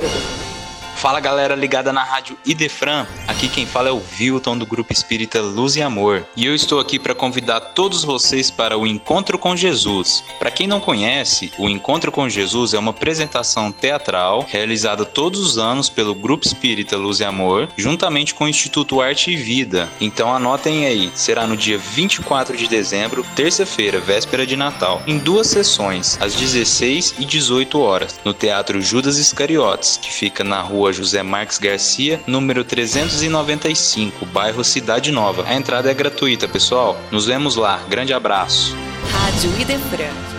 Thank you. Fala galera ligada na rádio Idefran, aqui quem fala é o Vilton do grupo espírita Luz e Amor e eu estou aqui para convidar todos vocês para o Encontro com Jesus. Para quem não conhece, o Encontro com Jesus é uma apresentação teatral realizada todos os anos pelo grupo espírita Luz e Amor, juntamente com o Instituto Arte e Vida. Então anotem aí, será no dia 24 de dezembro, terça-feira, véspera de Natal, em duas sessões, às 16 e 18 horas, no Teatro Judas Iscariotes, que fica na rua Rua José Marques Garcia, número 395, bairro Cidade Nova. A entrada é gratuita, pessoal. Nos vemos lá. Grande abraço. Rádio Idefran